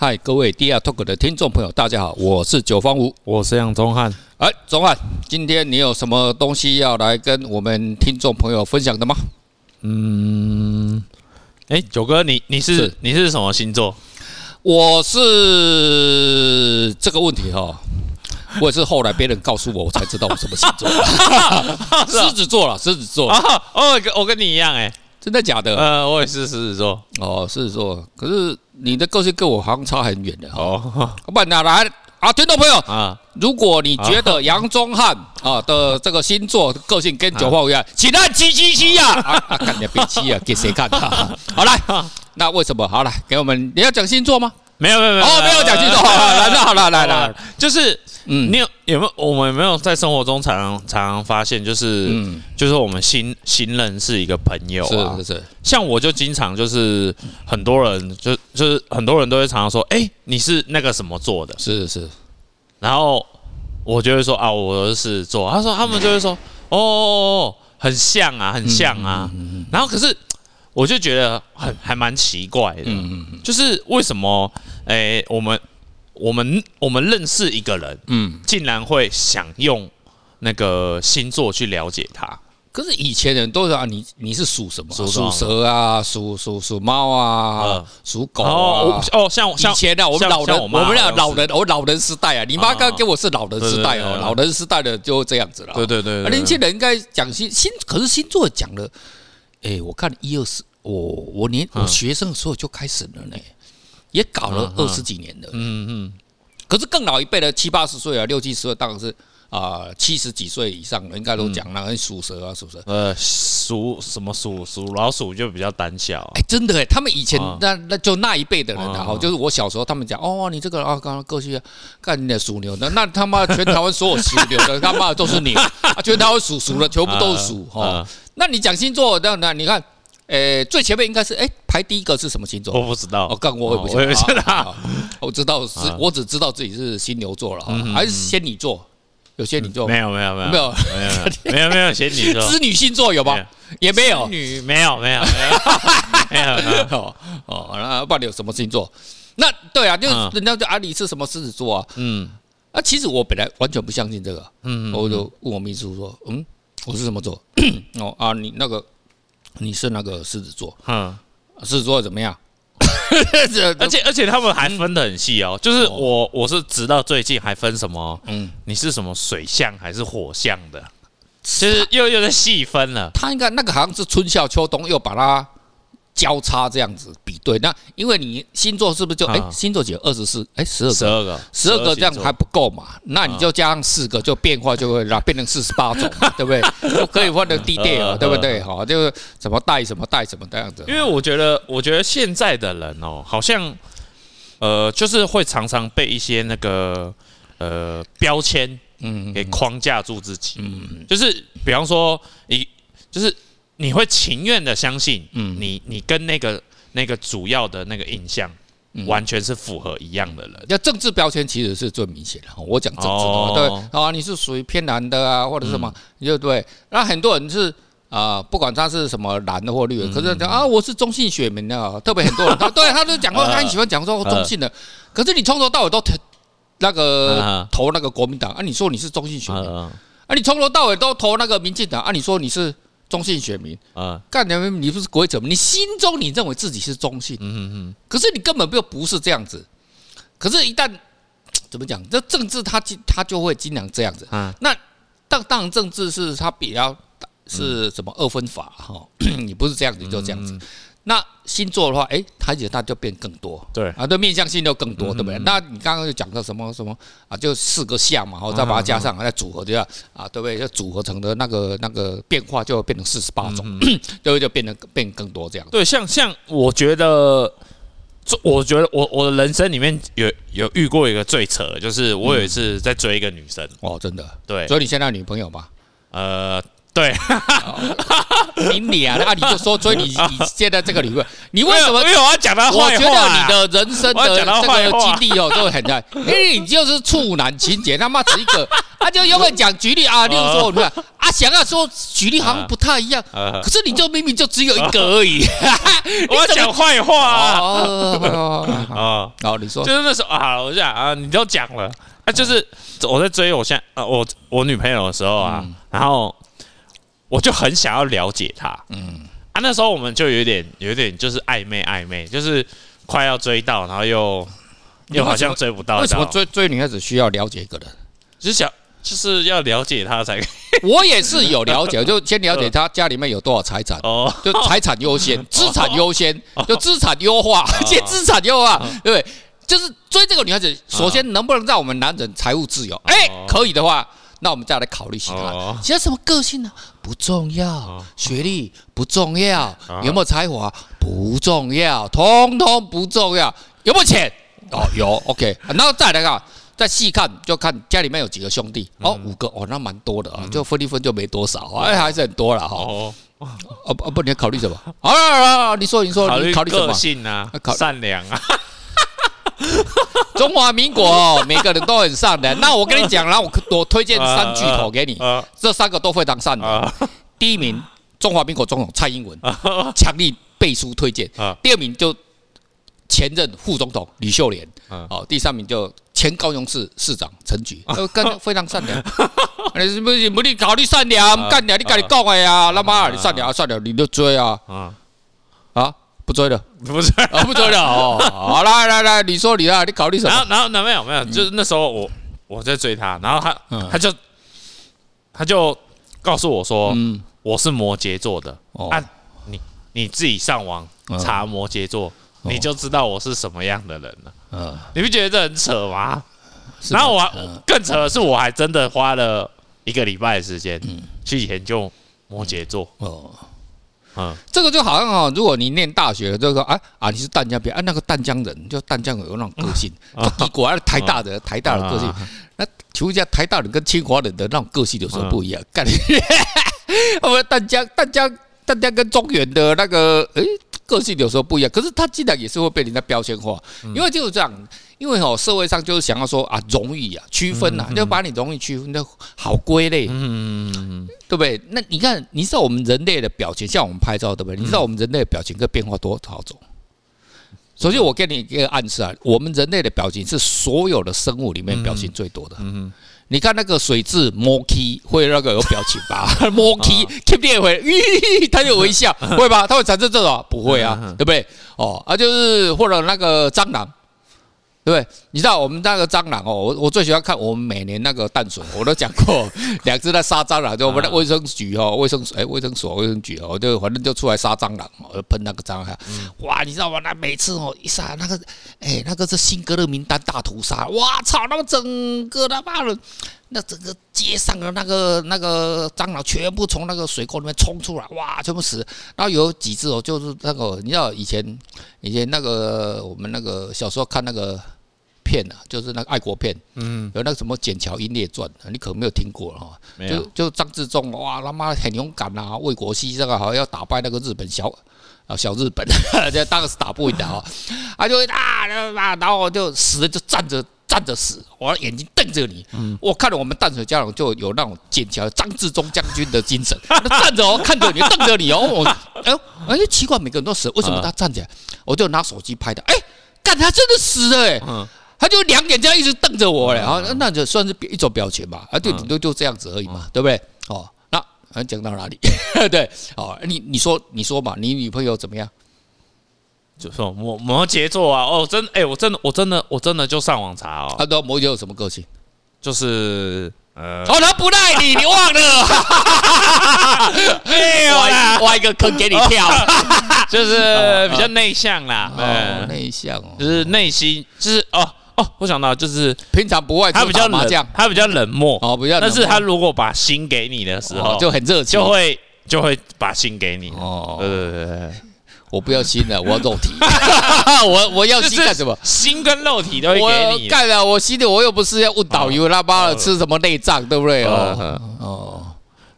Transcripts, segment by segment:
嗨，各位 DR Talk 的听众朋友，大家好，我是九方吴，我是杨宗翰。哎，宗翰，今天你有什么东西要来跟我们听众朋友分享的吗？嗯，哎，九哥，你你是，是你是什么星座？我是这个问题哈，我也是后来别人告诉我，我才知道我什么星座。狮子座了，狮子座。哦，我跟我跟你一样，哎，真的假的？呃，我也是狮子座。哦，狮子座，可是。你的个性跟我好像差很远的哦，不然哪来啊？听众朋友啊，如果你觉得杨宗翰啊的这个星座个性跟九方吴一样，请按七七七呀！啊，看你别七啊，给谁看？好来，那为什么？好来，给我们你要讲星座吗？没有没有没有哦，没有讲星座。来，了好了，来了，就是。嗯，你有有没有？我们有没有在生活中常常常常发现，就是，嗯，就是我们新新人是一个朋友啊，是是是。像我就经常就是很多人就就是很多人都会常常说，哎，你是那个什么做的？是是。然后我就会说啊，我是做。他说他们就会说，哦，很像啊，很像啊。然后可是我就觉得很还蛮奇怪的，嗯嗯，就是为什么？哎，我们。我们我们认识一个人，嗯，竟然会想用那个星座去了解他。可是以前人都说啊，你你是属什么？属蛇啊，属属属猫啊，属狗啊。哦，像像以前的我们老人，我们俩老人，我老人时代啊。你妈刚跟我是老人时代哦，老人时代的就这样子了。对对对，年轻人应该讲星星，可是星座讲了，哎，我看一二十，我我年我学生的时候就开始了呢。也搞了二十几年了，嗯嗯，可是更老一辈的七八十岁啊，六七十岁当然是啊七十几岁以上的，应该都讲那个属蛇啊，属蛇，呃，属什么属属老鼠就比较胆小，哎，真的哎，他们以前那那就那一辈的人啊，就是我小时候他们讲，哦，你这个啊，刚刚过去干你的属牛的，那他妈全台湾所有属牛的 他妈都是你，啊，全台湾属鼠的全部都是鼠哈，那你讲星座，那那你看。诶，最前面应该是诶，排第一个是什么星座？我不知道。我刚我也不知道。我知道是，我只知道自己是金牛座了，还是仙女座？有仙女座？没有没有没有没有没有没有仙女座。织女星座有吗？也没有。女没有没有没有 没有哦，那不然有什么星座？那对啊，就人家就阿里是什么狮子座啊？嗯，啊，其实我本来完全不相信这个。嗯，我就问我秘书说，嗯，我是什么座？哦啊，你那个。你是那个狮子座，嗯，狮子座怎么样？而且而且他们还分得很细哦，就是我我是直到最近还分什么，嗯，你是什么水象还是火象的，其实又又在细分了。他应该那个好像是春夏秋冬又把它。交叉这样子比对，那因为你星座是不是就哎星座几个二十四哎十二个十二个十二个这样还不够嘛？那你就加上四个，就变化就会让变成四十八种，对不对？就可以换成 detail，对不对？好，就是怎么带什么带什么这样子。因为我觉得，我觉得现在的人哦，好像呃，就是会常常被一些那个呃标签嗯给框架住自己，嗯，就是比方说你就是。你会情愿的相信，嗯，你你跟那个那个主要的那个印象，完全是符合一样的人。那政治标签其实是最明显的。我讲政治的，对啊，你是属于偏蓝的啊，或者什么，对不对？那很多人是啊，不管他是什么蓝的或绿的，可是讲啊，我是中性选民啊，特别很多人，他对他都讲过，他很喜欢讲说中性的。可是你从头到尾都投那个投那个国民党啊，你说你是中性选民啊，你从头到尾都投那个民进党啊，你说你是。中性选民啊，干你你不是规则吗？你心中你认为自己是中性，嗯嗯嗯，可是你根本就不是这样子。可是，一旦 怎么讲，这政治它它就会经常这样子。那当当然政治是它比较是什么二分法哈？你不是这样子就这样子。那星座的话，哎，它也它就变更多，对啊，对面向性就更多，对不对？那你刚刚就讲到什么什么啊？就四个象嘛，然后再把它加上，再组合，这样啊，对不对？就组合成的那个那个变化就变成四十八种，就就变得变更多这样。对，像像我觉得，我觉得我我的人生里面有有遇过一个最扯的，就是我有一次在追一个女生，哦，真的，对，所以你现在女朋友吧？呃。对，你你啊，那你就说，所以你你现在这个理论，你为什么？因为我要讲他坏话。我觉得你的人生的这个经历哦，都很在，因为你就是处男情节，他妈只一个，他 就永远讲举例啊，例如说，你看啊，想要说举例好像不太一样，可是你就明明就只有一个而已。我要讲坏话啊！啊，好，你说，就是那时候啊，我讲啊，你都讲了，啊，就是我在追我现啊，我我女朋友的时候啊，然后。我就很想要了解他，嗯啊，那时候我们就有点有点就是暧昧暧昧，就是快要追到，然后又又好像追不到。为什么追追女孩子需要了解一个人？就是想就是要了解他才。我也是有了解，就先了解他家里面有多少财产哦，就财产优先，资产优先，就资产优化，先资产优化，对不对？就是追这个女孩子，首先能不能让我们男人财务自由？哎，可以的话。那我们再来考虑其他，其他什么个性呢？不重要，学历不重要，有没有才华不重要，通通不重要，有没有钱？哦，有，OK。然后再来看，再细看就看家里面有几个兄弟，哦，五个，哦，那蛮多的啊，就分一分就没多少，哎，还是很多了哈。哦，哦不，你要考虑什么？啊，你说，你说，你考虑什么？个性啊，善良啊。中华民国哦，每个人都很善良。那我跟你讲，然后我我推荐三巨头给你，这三个都非常善良。第一名，中华民国总统蔡英文，强力背书推荐。第二名就前任副总统李秀莲。哦，第三名就前高雄市市长陈菊，跟非常善良。你不是不你考虑善良，干你你赶紧告我呀！他妈，你善良善良，你就追啊啊！不追了，不追，不追了哦。好，来来来，你说你啊，你考虑什么？然后然后那没有没有，就是那时候我我在追他，然后他他就他就告诉我说，我是摩羯座的。啊，你你自己上网查摩羯座，你就知道我是什么样的人了。嗯，你不觉得这很扯吗？然后我更扯的是，我还真的花了一个礼拜的时间去研究摩羯座。哦。嗯，这个就好像哦，如果你念大学，就是说啊啊，你是淡江边啊，那个淡江人，就淡江有那种个性，果然台大的台大的个性，那请问一下，台大人跟清华人的那种个性有什么不一样？干，我们淡江淡江淡江跟中原的那个诶。个性有时候不一样，可是他竟然也是会被人家标签化，因为就是这样，因为哦，社会上就是想要说啊，容易啊，区分呐，就把你容易区分的好归类，嗯，对不对？那你看，你知道我们人类的表情，像我们拍照，对不对？你知道我们人类的表情跟变化多少种？首先，我给你一个暗示啊，我们人类的表情是所有的生物里面表情最多的。嗯。你看那个水蛭摸 key 会那个有表情吧？摸 key keep 电回，咦，它就微笑，会吧？它会产生这种？不会啊，对不对？哦，啊，就是或者那个蟑螂。对，你知道我们那个蟑螂哦，我我最喜欢看我们每年那个淡水，我都讲过，两只在杀蟑螂，就我们的卫生局哦，卫生哎卫生所卫生局哦，就反正就出来杀蟑螂，哦，喷那个蟑螂，哇，你知道吗？那每次哦一杀那个，哎，那个是辛格勒名单大屠杀，哇操，那么整个他妈的，那整个街上的那个那个蟑螂全部从那个水沟里面冲出来，哇，全部死，然后有几只哦，就是那个你知道以前以前那个我们那个小时候看那个。片啊，就是那个爱国片，嗯，有那个什么《剑桥英烈传》，你可能没有听过哈。就就张自忠，哇，他妈很勇敢啊，为国牺牲啊，好像要打败那个日本小啊小日本，这当然是打不赢的啊。他就会啊，然后就死了就站着站着死，我眼睛瞪着你。我看了我们淡水家长就有那种剑桥张自忠将军的精神，站着哦，看着你，瞪着你哦。我哎哎，奇怪，每个人都死，为什么他站起来？我就拿手机拍的，哎，干他真的死了哎。他就两眼这样一直瞪着我嘞，啊，那就算是一种表情吧，啊，就，顶多就这样子而已嘛，对不对？哦，那讲到哪里？对，哦，你你说你说嘛，你女朋友怎么样？就说摩摩羯座啊，哦，真，哎，我真的我真的我真的就上网查哦，他说摩羯有什么个性？就是呃，哦，他不赖你，你忘了？哎呦，挖挖一个坑给你跳，就是比较内向啦，哦，内向哦，就是内心就是哦。哦，我想到就是平常不会，他比较麻冷，他比较冷漠哦，比较。但是他如果把心给你的时候，就很热情，就会就会把心给你。哦，对对对，我不要心了，我要肉体。我我要心干什么？心跟肉体都会给你。干了，我心里我又不是要问导游他妈的吃什么内脏，对不对？哦哦，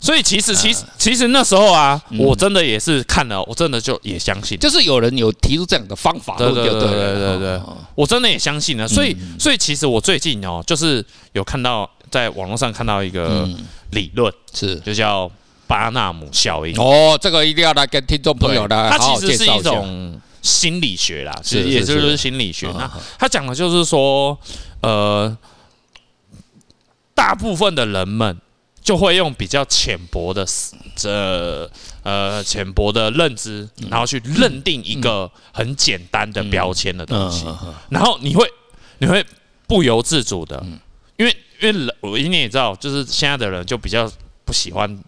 所以其实其实其实那时候啊，我真的也是看了，我真的就也相信，就是有人有提出这样的方法，对对对？对对对，我真的也相信了。所以所以其实我最近哦，就是有看到在网络上看到一个理论，是。就叫巴纳姆效应。哦，这个一定要来跟听众朋友来好好介绍一下。它其实是一种心理学啦，是也就是心理学。那他讲的就是说，呃，大部分的人们。就会用比较浅薄的这呃浅薄的认知，然后去认定一个很简单的标签的东西，然后你会你会不由自主的，因为因为我你也知道，就是现在的人就比较不喜欢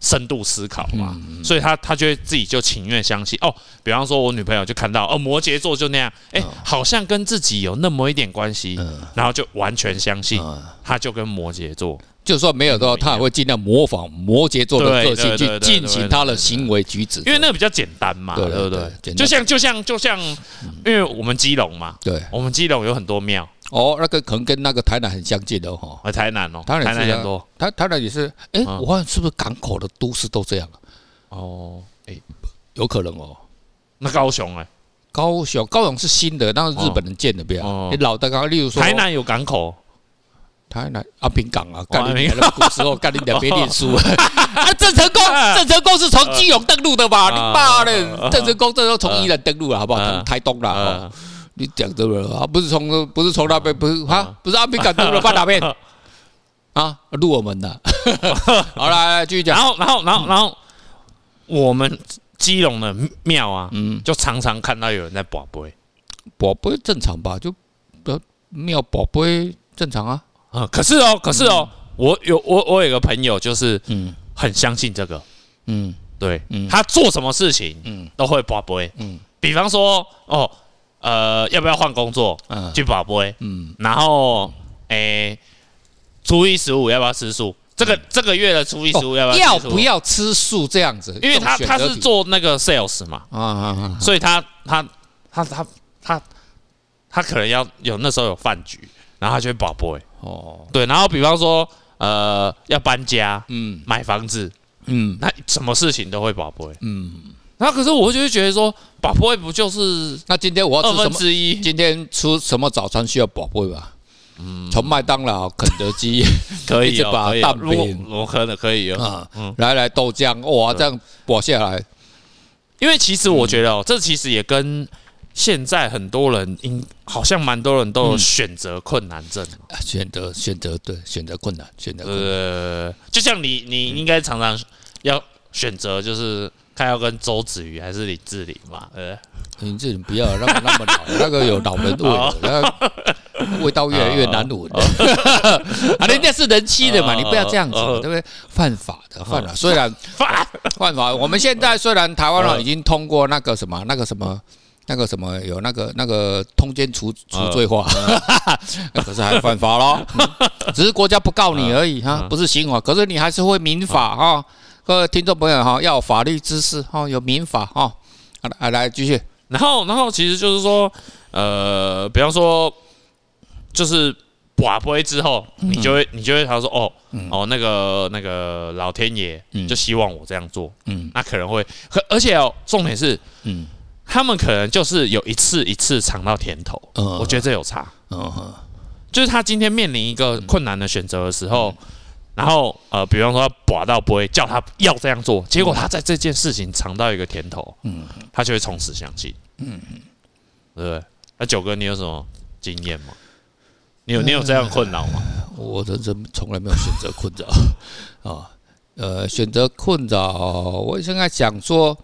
深度思考嘛，所以他他就会自己就情愿相信哦，比方说我女朋友就看到哦摩羯座就那样，哎，好像跟自己有那么一点关系，然后就完全相信，他就跟摩羯座。就算没有的话，他也会尽量模仿摩羯座的个性去进行他的行为举止，因为那个比较简单嘛，对不对？就像就像就像，因为我们基隆嘛，对，我们基隆有很多庙。哦，那个可能跟那个台南很相近的哈，台南哦，台南很多，台台南也是，哎，我看是不是港口的都市都这样？哦，哎，有可能哦。那高雄哎，高雄高雄是新的，那是日本人建的，不要，你老的刚刚，例如说台南有港口。台南安平港啊，干你那古时候 干你两边念书 啊，郑成功，郑成功是从基隆登陆的吧？你妈的，郑成功这时候从宜兰登陆了，好不好？从台东了，你讲对了啊？不是从不是从那边，不是啊？不是阿平港登陆放哪边？啊，入我们的。好，来来继续讲。然后，然后，然后，然后，我们基隆的庙啊，嗯，就常常看到有人在宝贝，宝贝正常吧？就庙宝贝正常啊。啊，可是哦，可是哦，我有我我有个朋友，就是嗯，很相信这个，嗯，对，嗯，他做什么事情，嗯，都会博杯，嗯，比方说哦，呃，要不要换工作，嗯，去博杯，嗯，然后诶，初一十五要不要吃素？这个这个月的初一十五要不要要不要吃素？这样子，因为他他是做那个 sales 嘛，啊所以他他他他他他可能要有那时候有饭局，然后他就会博杯。哦，对，然后比方说，呃，要搬家，嗯，买房子，嗯，那什么事情都会博杯，嗯，那可是我就会觉得说，博杯不就是那今天我要吃什么？之一，今天吃什么早餐需要博杯吧？嗯，从麦当劳、肯德基 可以把蛋饼，我可能可以啊，嗯，来来豆浆，哇，这样博下来，因为其实我觉得哦，这其实也跟。现在很多人应好像蛮多人都有选择困难症，选择选择对选择困难选择呃，就像你你应该常常要选择，就是看要跟周子瑜还是李志玲嘛，呃，林志玲不要那么那么老，那个有老人味，那个味道越来越难闻。啊，人家是人妻的嘛，你不要这样子，对不对？犯法的犯法，虽然犯犯法，我们现在虽然台湾已经通过那个什么那个什么。那个什么有那个那个通奸除除罪化，可是还犯法咯，只是国家不告你而已哈，不是刑法，可是你还是会民法哈。各位听众朋友哈，要有法律知识哈，有民法哈。来来继续，然后然后其实就是说，呃，比方说，就是跋杯之后，你就会你就会他说哦哦那个那个老天爷就希望我这样做，嗯，那可能会，可而且哦，重点是，嗯。他们可能就是有一次一次尝到甜头，我觉得这有差。嗯就是他今天面临一个困难的选择的时候，然后呃，比方说他拔到不会叫他要这样做，结果他在这件事情尝到一个甜头，嗯他就会从此相信。嗯，对不对？那九哥，你有什么经验吗？你有你有这样困扰吗？我人生从来没有选择困扰啊，呃，选择困扰，我现在想说。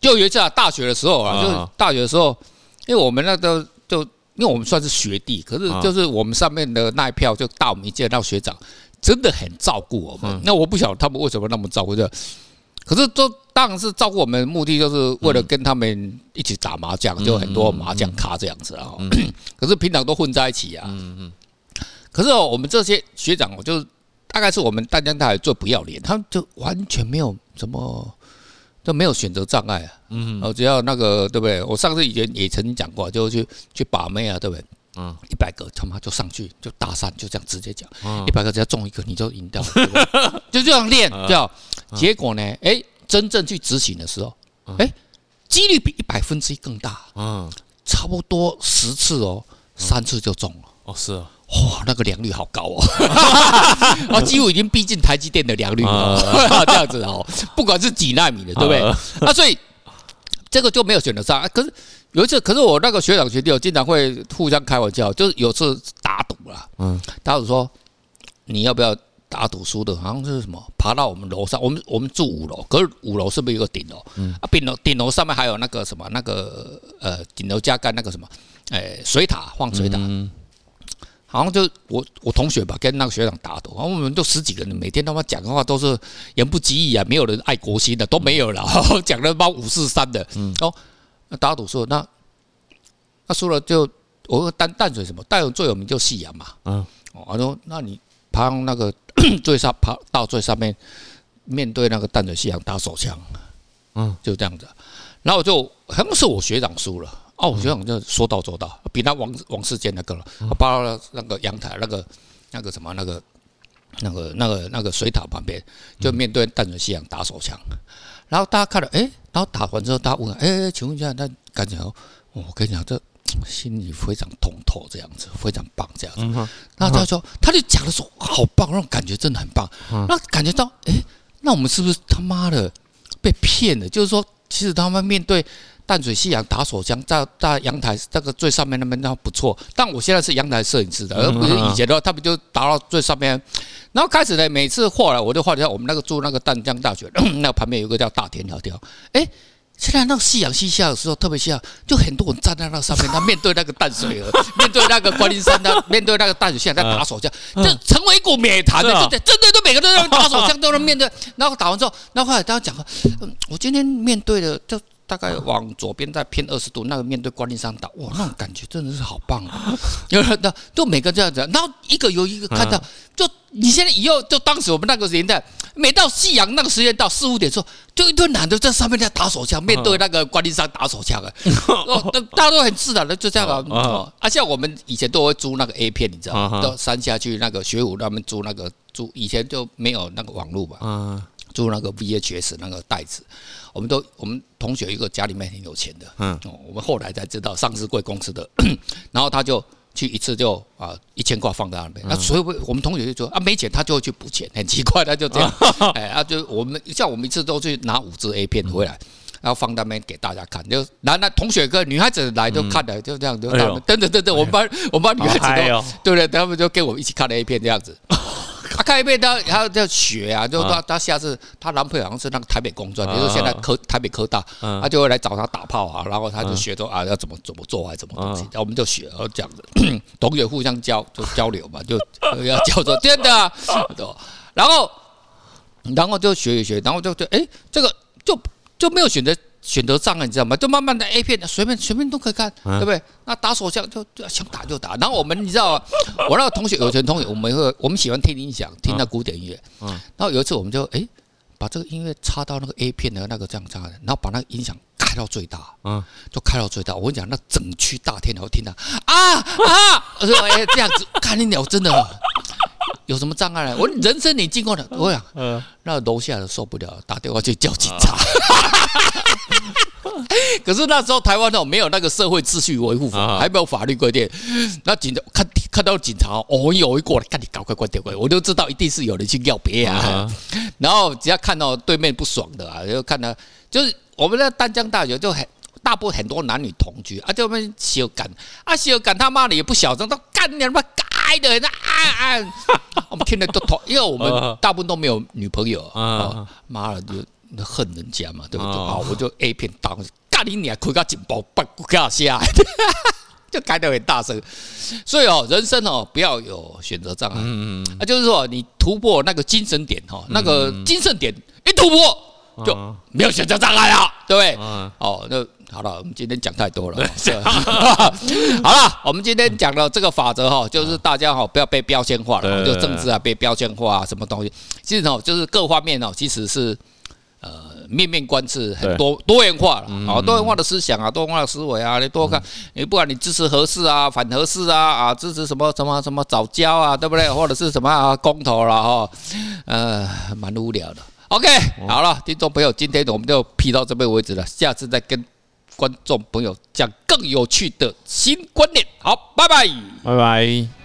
就有一次啊，大学的时候啊，就大学的时候，因为我们那个就因为我们算是学弟，可是就是我们上面的那一票就大我们一届那学长，真的很照顾我们。那我不晓得他们为什么那么照顾的，可是都当然是照顾我们目的，就是为了跟他们一起打麻将，就很多麻将咖这样子啊。可是平常都混在一起啊。可是我们这些学长，我就大概是我们大江大最不要脸，他们就完全没有什么。都没有选择障碍啊，嗯，然后只要那个对不对？我上次以前也曾经讲过，就去去把妹啊，对不对？嗯，一百个他妈就上去就搭讪，就这样直接讲，一百个只要中一个你就赢掉了，就这样练，对吧？结果呢，哎，真正去执行的时候，哎，几率比一百分之一更大，嗯，差不多十次哦，三次就中了，哦，是啊，哇，那个良率好高哦，啊，几乎已经逼近台积电的良率了，这样子哦，不管是几纳米的，对不对？啊，所以这个就没有选择上，可是。有一次，可是我那个学长学弟，我经常会互相开玩笑，就是有次打赌了，嗯，打赌说你要不要打赌输的，好像是什么爬到我们楼上，我们我们住五楼，可是五楼是不是有个顶楼？嗯，啊，顶楼顶楼上面还有那个什么那个呃顶楼加盖那个什么，哎，水塔放水塔，嗯，好像就我我同学吧，跟那个学长打赌，然后我们就十几个人，每天他妈讲的话都是言不及义啊，没有人爱国心的都没有 了，讲的妈五四三的，嗯，哦。那打赌说，那那输了就我淡淡水什么淡水最有名就夕阳嘛，嗯，我说那你爬那个 最上爬到最上面，面对那个淡水夕阳打手枪，嗯，就这样子，然后就好像是我学长输了，哦，我学长就说到做到，比那王王世坚那个了，爬到那个阳台那个那个什么那个那个那个那个水塔旁边，就面对淡水夕阳打手枪。然后大家看了，哎，然后打完之后，大家问，哎，请问一下，那感觉哦，我跟你讲，这心里非常通透，这样子非常棒，这样子。然后他说，他就讲的说，好棒，那种感觉真的很棒。那感觉到，哎，那我们是不是他妈的被骗了？就是说，其实他们面对淡水夕阳打手枪，在在阳台那个最上面那边那不错。但我现在是阳台摄影师的，而不是以前的话，他们就打到最上面。然后开始呢，每次后来我就画一下我们那个住那个淡江大学，那旁边有个叫大田条条。哎，现在那个夕阳西下的时候，特别下，就很多人站在那上面，他面对那个淡水河，面对那个观音山，他面对那个淡水线在打手枪，就成为一股美谈的，真的真的都每个都在打手枪，都能面对。然后打完之后，然后后来大家讲，嗯，我今天面对的就。大概往左边再偏二十度，那个面对观音山岛，哇，那种感觉真的是好棒啊！有人的就每个这样子，然后一个有一个看到，就你现在以后就当时我们那个年代，每到夕阳那个时间到四五点的时候，就一堆男的在上面在打手枪，面对那个观音山打手枪啊，哦，大家都很自然的就这样啊。啊，像我们以前都会租那个 A 片，你知道吗？到山下去那个学武他们租那个租，以前就没有那个网络嘛，租那个 VHS 那个袋子。我们都我们同学一个家里面很有钱的，嗯，我们后来才知道上市柜公司的，然后他就去一次就啊一千块放在那边，那所以我们同学就说啊没钱，他就会去补钱，很奇怪，他就这样，哎，啊就我们像我们一次都去拿五支 A 片回来，然后放在那边给大家看，就男男同学跟女孩子来都看的，就这样，就等等等等，我们班我们班女孩子都对不对？他们就跟我们一起看了 A 片这样子。他看一遍，他他要学啊，就他他下次他男朋友好像是那个台北工专，比如说现在科台北科大，他就会来找他打炮啊，然后他就学说啊要怎么怎么做还是怎么东西，然后我们就学，然后这样子，同学互相交就交流嘛，就要叫做真的，啊，然后然后就学一学，然后就就哎这个就就没有选择。选择障碍，你知道吗？就慢慢的 A 片，随便随便都可以看，对不对？那打手枪就就想打就打。然后我们你知道吗？我那个同学有钱同学，我们会我们喜欢听音响，听那古典音乐。嗯。然后有一次我们就哎，把这个音乐插到那个 A 片的那个这样这样的，然后把那个音响开到最大，嗯，就开到最大。我跟你讲，那整区大天然后听到啊啊！我说哎，这样子看你鸟真的有什么障碍呢？我人生你经过的，我讲，嗯，那楼下的受不了，打电话去叫警察。可是那时候台湾哦没有那个社会秩序维护法，还没有法律规定。那警察看看到警察哦，有一过来，赶紧赶快关掉关，我就知道一定是有人去要别啊。然后只要看到对面不爽的啊，就看到就是我们的丹江大学就很大部分很多男女同居啊，就我们修干啊小干他妈的也不小声，都干你他妈该的那啊啊！我们听得都头，因为我们大部分都没有女朋友啊，妈的就。那恨人家嘛，对不对？啊，我就 A 片当，干你娘，开个警报，不不下来，就开得很大声。所以哦，人生哦，不要有选择障碍。嗯嗯。啊，就是说你突破那个精神点哈，那个精神点一突破，就没有选择障碍了，对不对？哦，那好了，我们今天讲太多了。好了，我们今天讲的这个法则哈，就是大家哈不要被标签化了，就政治啊被标签化啊，什么东西，其实哦，就是各方面哦，其实是。呃，面面观是很多多元化了啊，多元化的思想啊，多元化的思维啊，你多看，你不管你支持核四啊，反核四啊，啊，支持什么什么什么早教啊，对不对？或者是什么啊，公投了哈，呃，蛮无聊的。OK，好了，听众朋友，今天我们就批到这边为止了，下次再跟观众朋友讲更有趣的新观念。好，拜拜，拜拜。